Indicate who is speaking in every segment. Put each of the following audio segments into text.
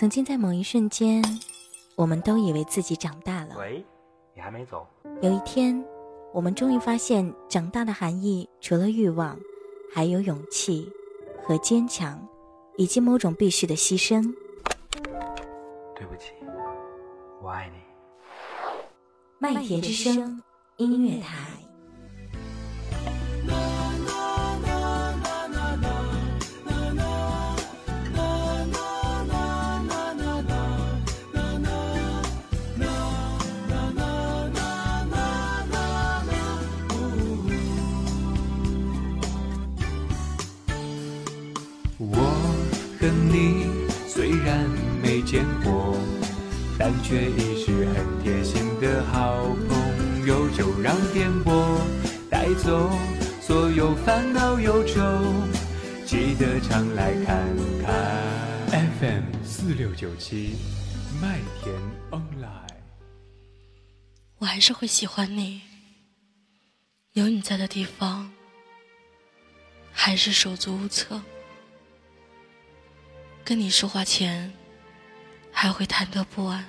Speaker 1: 曾经在某一瞬间，我们都以为自己长大了。
Speaker 2: 喂，你还没走？
Speaker 1: 有一天，我们终于发现，长大的含义除了欲望，还有勇气和坚强，以及某种必须的牺牲。
Speaker 2: 对不起，我爱你。
Speaker 1: 麦田之声音乐台。
Speaker 3: 和你虽然没见过，但却已是很贴心的好朋友。就让电波带走所有烦恼忧愁，记得常来看看。FM 四六九七麦田 online。
Speaker 4: 我还是会喜欢你，有你在的地方，还是手足无措。跟你说话前，还会忐忑不安。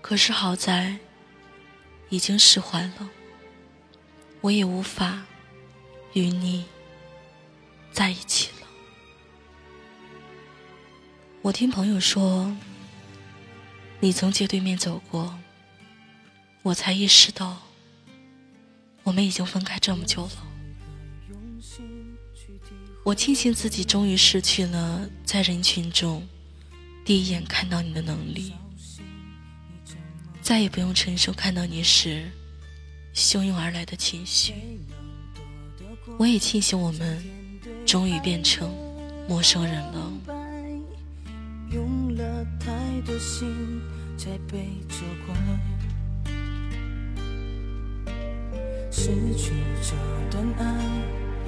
Speaker 4: 可是好在，已经释怀了，我也无法与你在一起了。我听朋友说，你从街对面走过，我才意识到，我们已经分开这么久了。我庆幸自己终于失去了在人群中第一眼看到你的能力，再也不用承受看到你时汹涌而来的情绪。我也庆幸我们终于变成陌生人了。失去这段爱，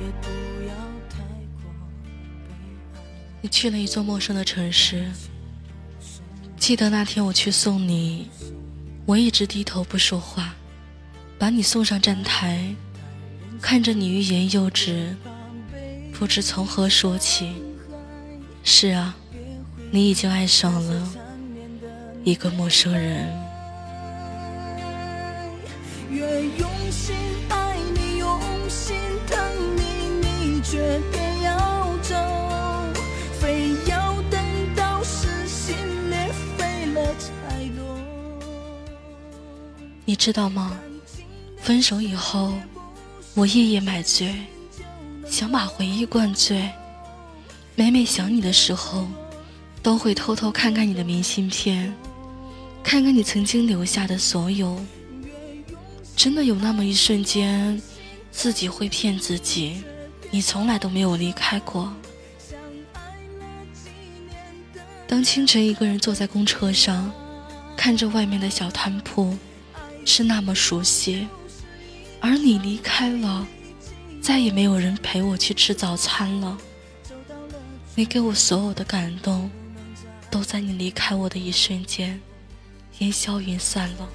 Speaker 4: 也不要。你去了一座陌生的城市，记得那天我去送你，我一直低头不说话，把你送上站台，看着你欲言又止，不知从何说起。是啊，你已经爱上了一个陌生人。越用心爱你，用心疼你，你却你知道吗？分手以后，我夜夜买醉，想把回忆灌醉。每每想你的时候，都会偷偷看看你的明信片，看看你曾经留下的所有。真的有那么一瞬间，自己会骗自己，你从来都没有离开过。当清晨一个人坐在公车上，看着外面的小摊铺。是那么熟悉，而你离开了，再也没有人陪我去吃早餐了。你给我所有的感动，都在你离开我的一瞬间，烟消云散了。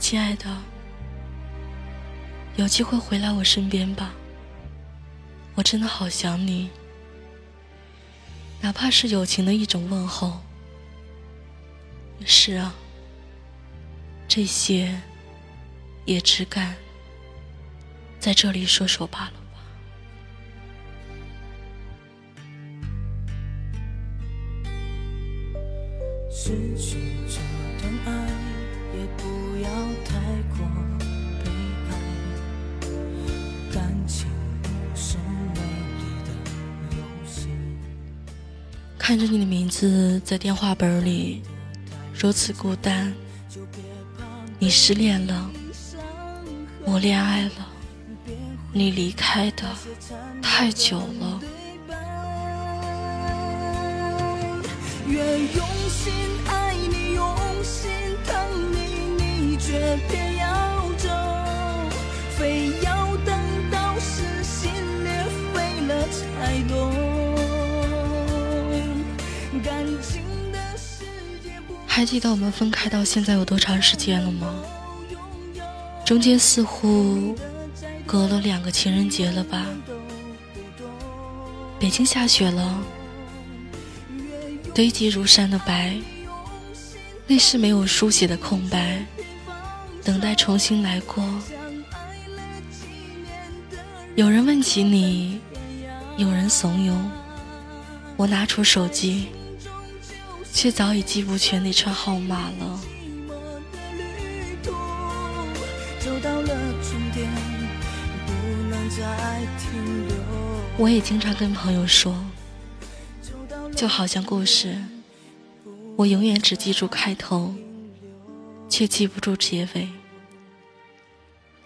Speaker 4: 亲爱的，有机会回来我身边吧，我真的好想你。哪怕是友情的一种问候。是啊，这些也只敢在这里说说罢了。看着你的名字在电话本里如此孤单，你失恋了，我恋爱了，你离开的太久了。越用心爱你，用心疼你，你却偏要还记得我们分开到现在有多长时间了吗？中间似乎
Speaker 5: 隔了两个情人节了吧？北京下雪了，堆积如山的白，那是没有书写的空白，等待重新来过。有人问起你，有人怂恿我拿出手机，却早已记不全那串号码了。我也经常跟朋友说，就好像故事，我永远只记住开头，却记不住结尾。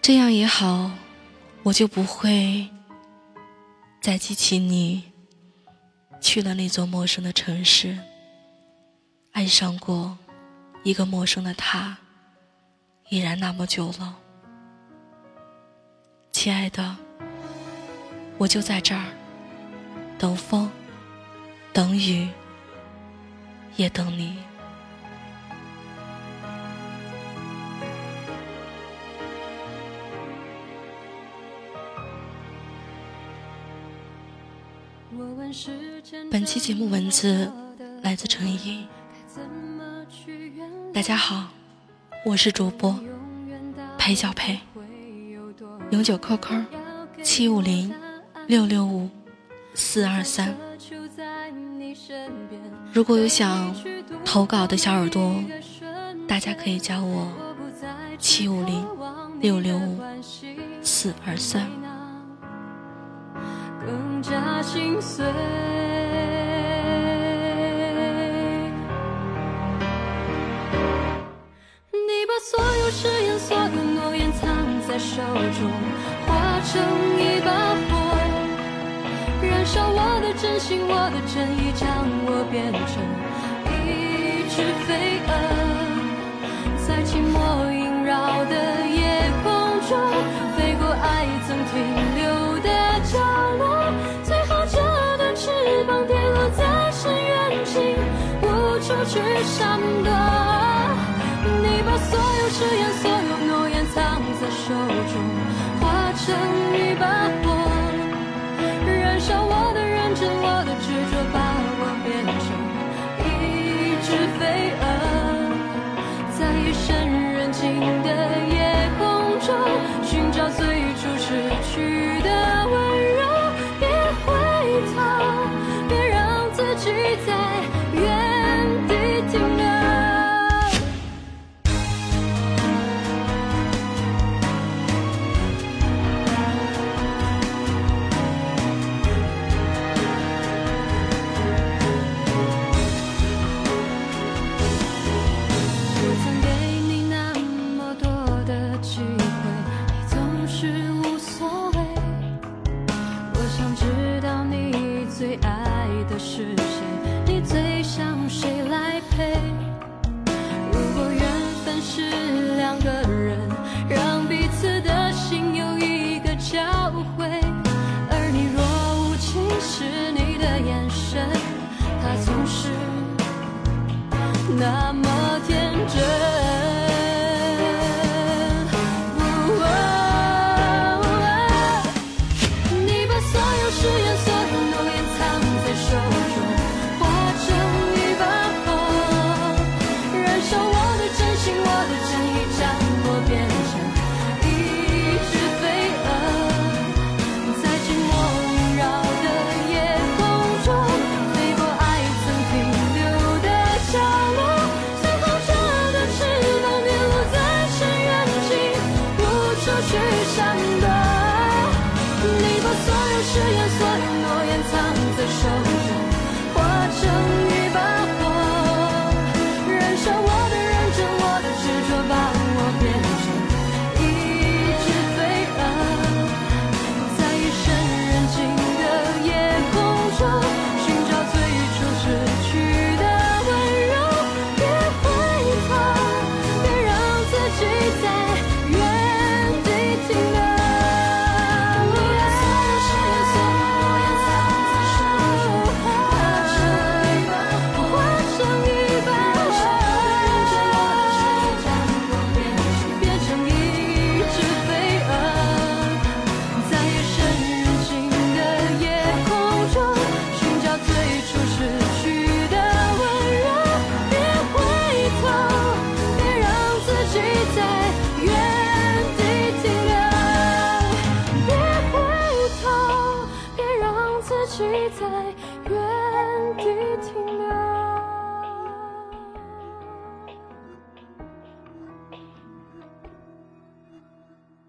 Speaker 5: 这样也好，我就不会再记起你去了那座陌生的城市，爱上过一个陌生的他，已然那么久了。亲爱的，我就在这儿，等风，等雨，也等你。本期节目文字来自陈怡。大家好，我是主播裴小裴。永久 QQ 七五零六六五四二三。如果有想投稿的小耳朵，大家可以加我七五零六六五四二三。更加心碎。手中，化成一把火，燃烧我的真心、我的真意，将我变成一只飞蛾，等一把火，燃烧我的认真、我的执着，把我变成一只飞蛾，在夜深人静的夜空中，寻找最初失去的温柔。别回头，别让自己在天